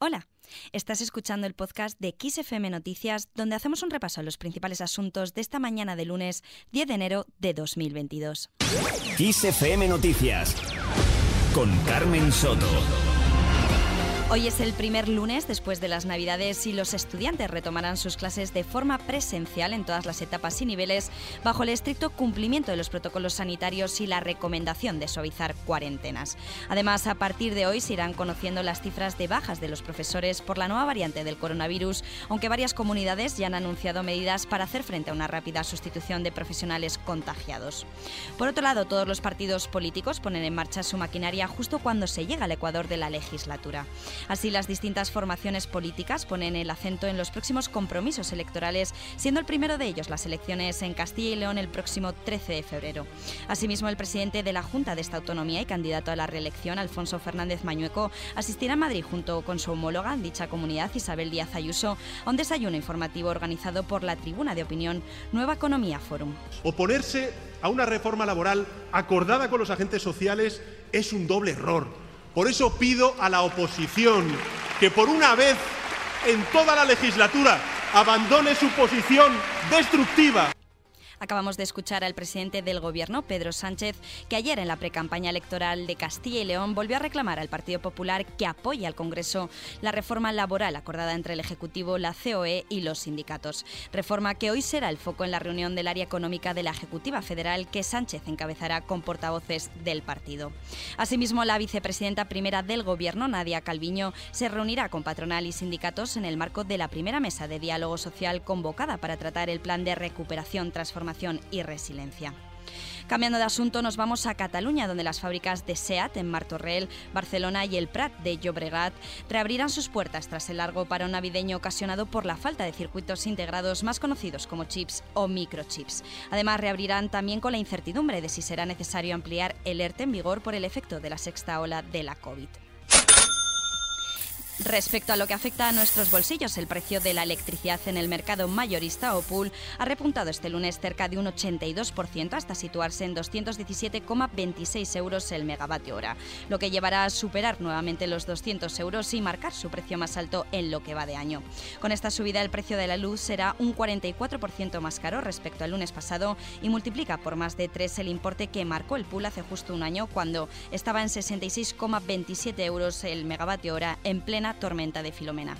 Hola, estás escuchando el podcast de XFM Noticias, donde hacemos un repaso a los principales asuntos de esta mañana de lunes 10 de enero de 2022. XFM Noticias con Carmen Soto. Hoy es el primer lunes después de las Navidades y los estudiantes retomarán sus clases de forma presencial en todas las etapas y niveles bajo el estricto cumplimiento de los protocolos sanitarios y la recomendación de suavizar cuarentenas. Además, a partir de hoy se irán conociendo las cifras de bajas de los profesores por la nueva variante del coronavirus, aunque varias comunidades ya han anunciado medidas para hacer frente a una rápida sustitución de profesionales contagiados. Por otro lado, todos los partidos políticos ponen en marcha su maquinaria justo cuando se llega al ecuador de la legislatura. Así, las distintas formaciones políticas ponen el acento en los próximos compromisos electorales, siendo el primero de ellos las elecciones en Castilla y León el próximo 13 de febrero. Asimismo, el presidente de la Junta de esta autonomía y candidato a la reelección, Alfonso Fernández Mañueco, asistirá a Madrid junto con su homóloga en dicha comunidad, Isabel Díaz Ayuso, a un desayuno informativo organizado por la tribuna de opinión Nueva Economía Forum. Oponerse a una reforma laboral acordada con los agentes sociales es un doble error por eso pido a la oposición que por una vez en toda la legislatura abandone su posición destructiva. Acabamos de escuchar al presidente del Gobierno, Pedro Sánchez, que ayer en la precampaña electoral de Castilla y León volvió a reclamar al Partido Popular que apoye al Congreso la reforma laboral acordada entre el Ejecutivo, la COE y los sindicatos. Reforma que hoy será el foco en la reunión del área económica de la Ejecutiva Federal que Sánchez encabezará con portavoces del partido. Asimismo, la vicepresidenta primera del Gobierno, Nadia Calviño, se reunirá con patronal y sindicatos en el marco de la primera mesa de diálogo social convocada para tratar el plan de recuperación, transformación y resiliencia. Cambiando de asunto, nos vamos a Cataluña, donde las fábricas de SEAT en Martorell, Barcelona y el Prat de Llobregat reabrirán sus puertas tras el largo parón navideño ocasionado por la falta de circuitos integrados más conocidos como chips o microchips. Además, reabrirán también con la incertidumbre de si será necesario ampliar el ERTE en vigor por el efecto de la sexta ola de la COVID. Respecto a lo que afecta a nuestros bolsillos, el precio de la electricidad en el mercado mayorista o pool ha repuntado este lunes cerca de un 82% hasta situarse en 217,26 euros el megavatio hora, lo que llevará a superar nuevamente los 200 euros y marcar su precio más alto en lo que va de año. Con esta subida el precio de la luz será un 44% más caro respecto al lunes pasado y multiplica por más de 3 el importe que marcó el pool hace justo un año cuando estaba en 66,27 euros el megavatio hora en plena tormenta de Filomena.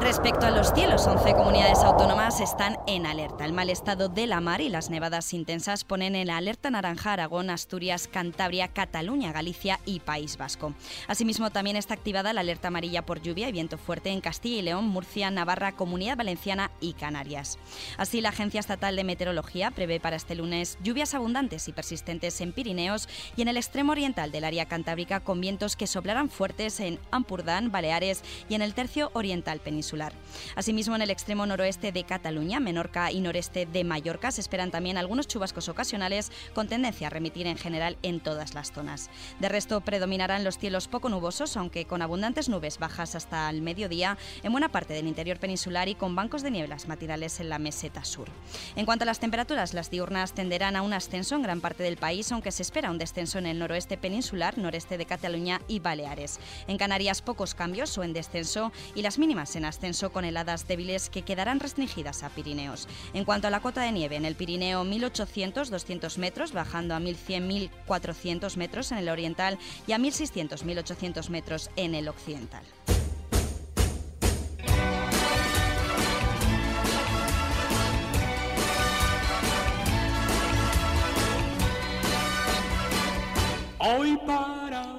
Respecto a los cielos, 11 comunidades autónomas están en alerta. El mal estado de la mar y las nevadas intensas ponen en alerta naranja Aragón, Asturias, Cantabria, Cataluña, Galicia y País Vasco. Asimismo, también está activada la alerta amarilla por lluvia y viento fuerte en Castilla y León, Murcia, Navarra, Comunidad Valenciana y Canarias. Así, la Agencia Estatal de Meteorología prevé para este lunes lluvias abundantes y persistentes en Pirineos y en el extremo oriental del área cantábrica con vientos que soplarán fuertes en Ampurdán, Baleares y en el tercio oriental peninsular. Asimismo, en el extremo noroeste de Cataluña, Menorca y noreste de Mallorca se esperan también algunos chubascos ocasionales con tendencia a remitir en general en todas las zonas. De resto, predominarán los cielos poco nubosos, aunque con abundantes nubes bajas hasta el mediodía en buena parte del interior peninsular y con bancos de nieblas matinales en la meseta sur. En cuanto a las temperaturas, las diurnas tenderán a un ascenso en gran parte del país, aunque se espera un descenso en el noroeste peninsular, noreste de Cataluña y Baleares. En Canarias, pocos cambios o en descenso y las mínimas en ascenso con heladas débiles que quedarán restringidas a Pirineos. En cuanto a la cota de nieve, en el Pirineo 1800-200 metros, bajando a 1100-1400 metros en el oriental y a 1600-1800 metros en el occidental.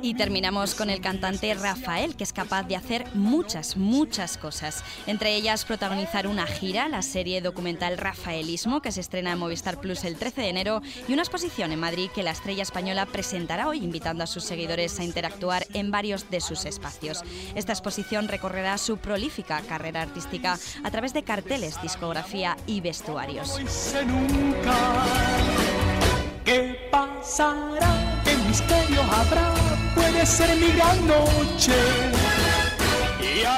Y terminamos con el cantante Rafael, que es capaz de hacer muchas, muchas cosas. Entre ellas, protagonizar una gira, la serie documental Rafaelismo, que se estrena en Movistar Plus el 13 de enero, y una exposición en Madrid que la estrella española presentará hoy, invitando a sus seguidores a interactuar en varios de sus espacios. Esta exposición recorrerá su prolífica carrera artística a través de carteles, discografía y vestuarios. ¿Qué pasará? ¿Qué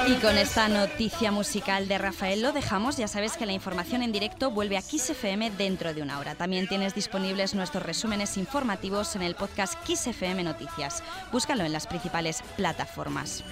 y con esta noticia musical de Rafael lo dejamos. Ya sabes que la información en directo vuelve a Kiss FM dentro de una hora. También tienes disponibles nuestros resúmenes informativos en el podcast Kiss FM Noticias. Búscalo en las principales plataformas.